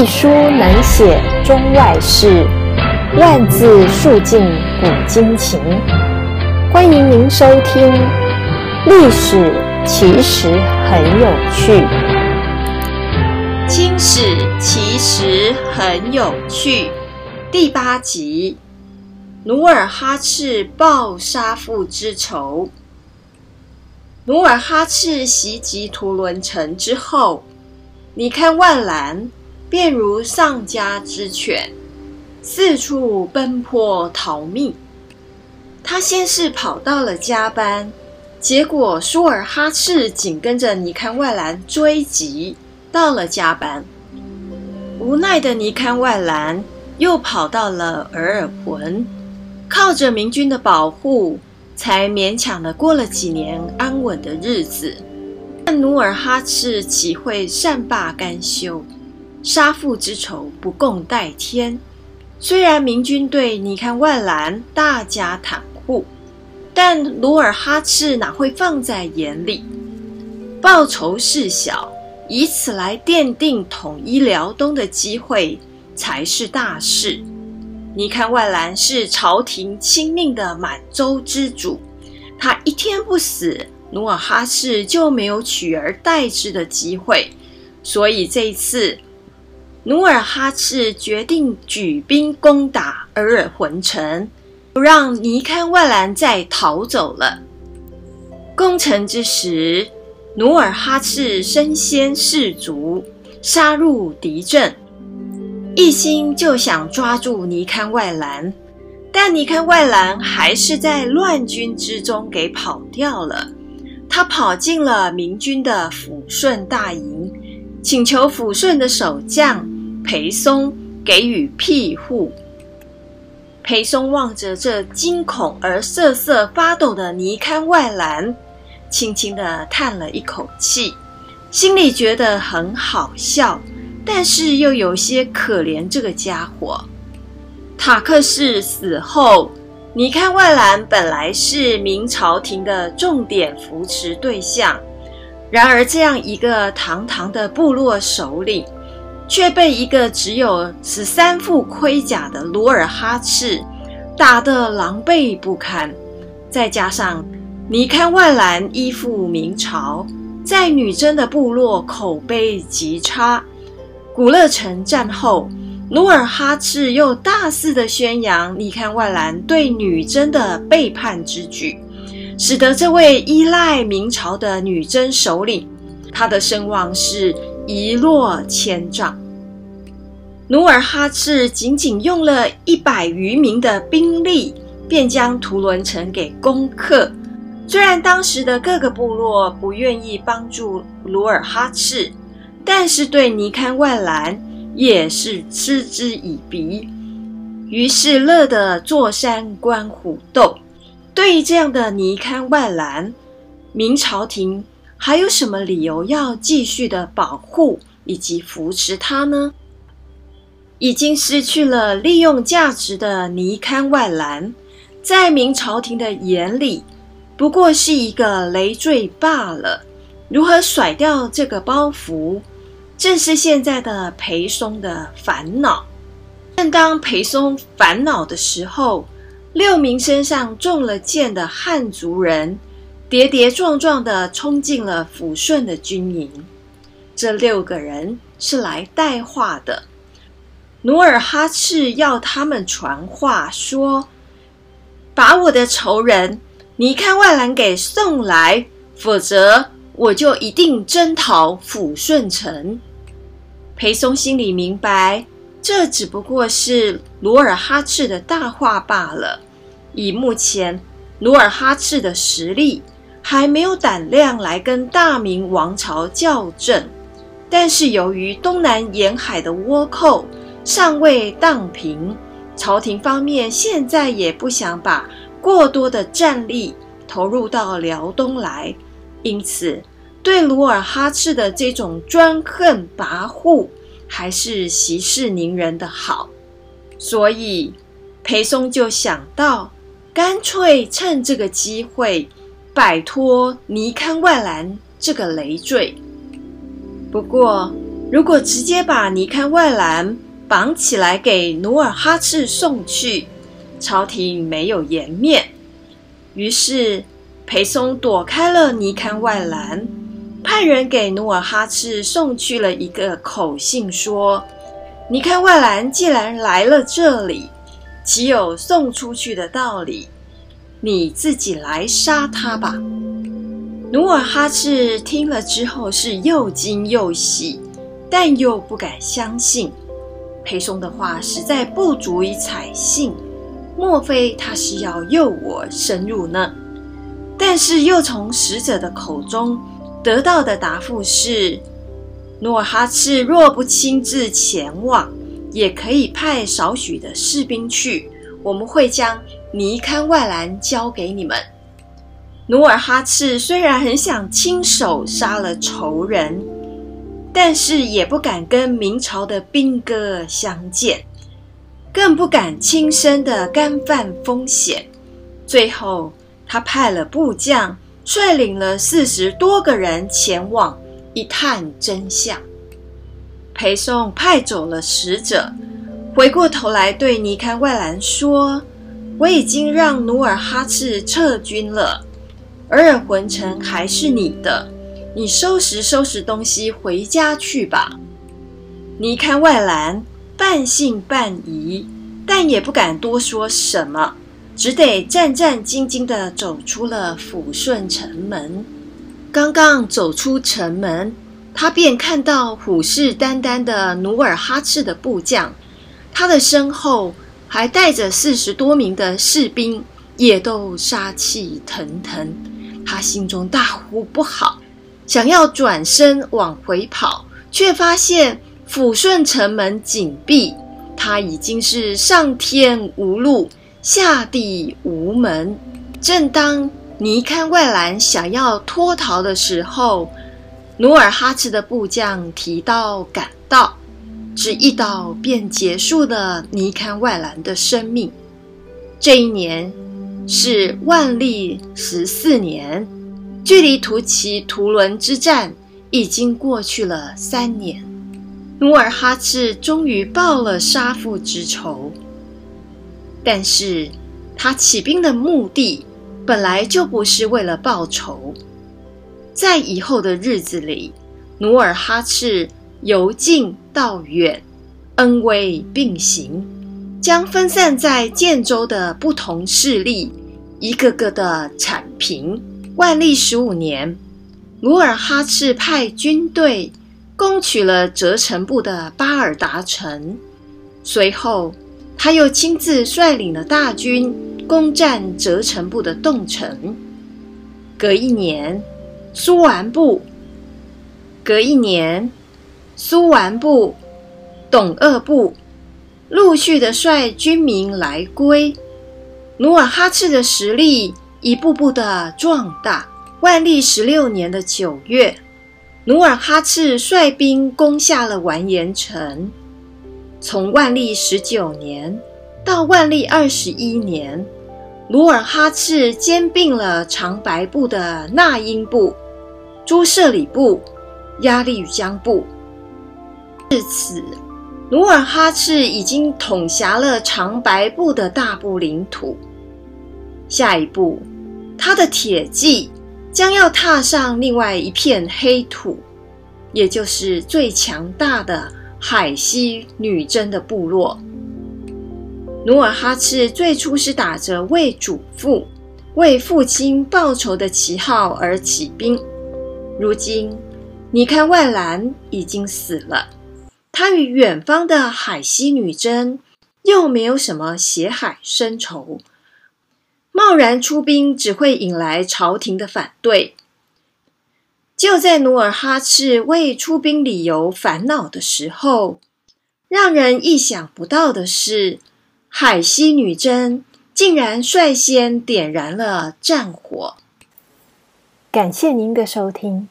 一书能写中外事，万字述尽古今情。欢迎您收听《历史其实很有趣》。清史其实很有趣。第八集：努尔哈赤报杀父之仇。努尔哈赤袭击图伦城之后，你看万兰便如丧家之犬，四处奔波逃命。他先是跑到了加班，结果舒尔哈赤紧跟着尼堪外兰追击，到了加班。无奈的尼堪外兰又跑到了额尔浑，靠着明军的保护。才勉强的过了几年安稳的日子，但努尔哈赤岂会善罢甘休？杀父之仇不共戴天。虽然明军对尼堪万兰大加袒护，但努尔哈赤哪会放在眼里？报仇事小，以此来奠定统一辽东的机会才是大事。尼堪万兰是朝廷钦命的满洲之主，他一天不死，努尔哈赤就没有取而代之的机会。所以这一次，努尔哈赤决定举兵攻打额尔浑城，不让尼堪万兰再逃走了。攻城之时，努尔哈赤身先士卒，杀入敌阵。一心就想抓住尼堪万兰，但尼堪万兰还是在乱军之中给跑掉了。他跑进了明军的抚顺大营，请求抚顺的守将裴松给予庇护。裴松望着这惊恐而瑟瑟发抖的尼堪外兰，轻轻地叹了一口气，心里觉得很好笑。但是又有些可怜这个家伙。塔克氏死后，尼堪外兰本来是明朝廷的重点扶持对象，然而这样一个堂堂的部落首领，却被一个只有十三副盔甲的努尔哈赤打得狼狈不堪。再加上尼堪万兰依附明朝，在女真的部落口碑极差。古勒城战后，努尔哈赤又大肆的宣扬尼堪万兰对女真的背叛之举，使得这位依赖明朝的女真首领，他的声望是一落千丈。努尔哈赤仅仅用了一百余名的兵力，便将图伦城给攻克。虽然当时的各个部落不愿意帮助努尔哈赤。但是对尼堪万兰也是嗤之以鼻，于是乐得坐山观虎斗。对于这样的尼堪万兰，明朝廷还有什么理由要继续的保护以及扶持他呢？已经失去了利用价值的尼堪万兰，在明朝廷的眼里，不过是一个累赘罢了。如何甩掉这个包袱？正是现在的裴松的烦恼。正当裴松烦恼的时候，六名身上中了箭的汉族人跌跌撞撞地冲进了抚顺的军营。这六个人是来带话的。努尔哈赤要他们传话说：“把我的仇人尼堪万兰给送来，否则我就一定征讨抚顺城。”裴松心里明白，这只不过是努尔哈赤的大话罢了。以目前努尔哈赤的实力，还没有胆量来跟大明王朝较正。但是由于东南沿海的倭寇尚未荡平，朝廷方面现在也不想把过多的战力投入到辽东来，因此。对努尔哈赤的这种专横跋扈，还是息事宁人的好，所以裴松就想到，干脆趁这个机会摆脱尼堪万兰这个累赘。不过，如果直接把尼堪外兰绑起来给努尔哈赤送去，朝廷没有颜面。于是裴松躲开了尼堪外兰，派人给努尔哈赤送去了一个口信，说：“尼堪外兰既然来了这里，岂有送出去的道理？你自己来杀他吧。”努尔哈赤听了之后是又惊又喜。但又不敢相信，裴松的话实在不足以采信。莫非他是要诱我深入呢？但是又从使者的口中得到的答复是：努尔哈赤若不亲自前往，也可以派少许的士兵去。我们会将尼堪外兰交给你们。努尔哈赤虽然很想亲手杀了仇人。但是也不敢跟明朝的兵戈相见，更不敢亲身的干犯风险。最后，他派了部将，率领了四十多个人前往一探真相。裴松派走了使者，回过头来对尼堪外兰说：“我已经让努尔哈赤撤军了，额尔浑城还是你的。”你收拾收拾东西回家去吧。尼堪外兰半信半疑，但也不敢多说什么，只得战战兢兢地走出了抚顺城门。刚刚走出城门，他便看到虎视眈眈的努尔哈赤的部将，他的身后还带着四十多名的士兵，也都杀气腾腾。他心中大呼不好。想要转身往回跑，却发现抚顺城门紧闭，他已经是上天无路，下地无门。正当尼堪外兰想要脱逃的时候，努尔哈赤的部将提刀赶到，只一刀便结束了尼堪外兰的生命。这一年是万历十四年。距离突骑图伦之战已经过去了三年，努尔哈赤终于报了杀父之仇。但是，他起兵的目的本来就不是为了报仇。在以后的日子里，努尔哈赤由近到远，恩威并行，将分散在建州的不同势力一个个的铲平。万历十五年，努尔哈赤派军队攻取了折城部的巴尔达城，随后他又亲自率领了大军攻占折城部的洞城。隔一年，苏完部；隔一年，苏完部、董鄂部陆续的率军民来归，努尔哈赤的实力。一步步的壮大。万历十六年的九月，努尔哈赤率兵攻下了完颜城。从万历十九年到万历二十一年，努尔哈赤兼并了长白部的那英部、朱舍里部、鸭绿江部。至此，努尔哈赤已经统辖了长白部的大部领土。下一步，他的铁骑将要踏上另外一片黑土，也就是最强大的海西女真的部落。努尔哈赤最初是打着为主父、为父亲报仇的旗号而起兵，如今你看外兰已经死了，他与远方的海西女真又没有什么血海深仇。贸然出兵只会引来朝廷的反对。就在努尔哈赤为出兵理由烦恼的时候，让人意想不到的是，海西女真竟然率先点燃了战火。感谢您的收听。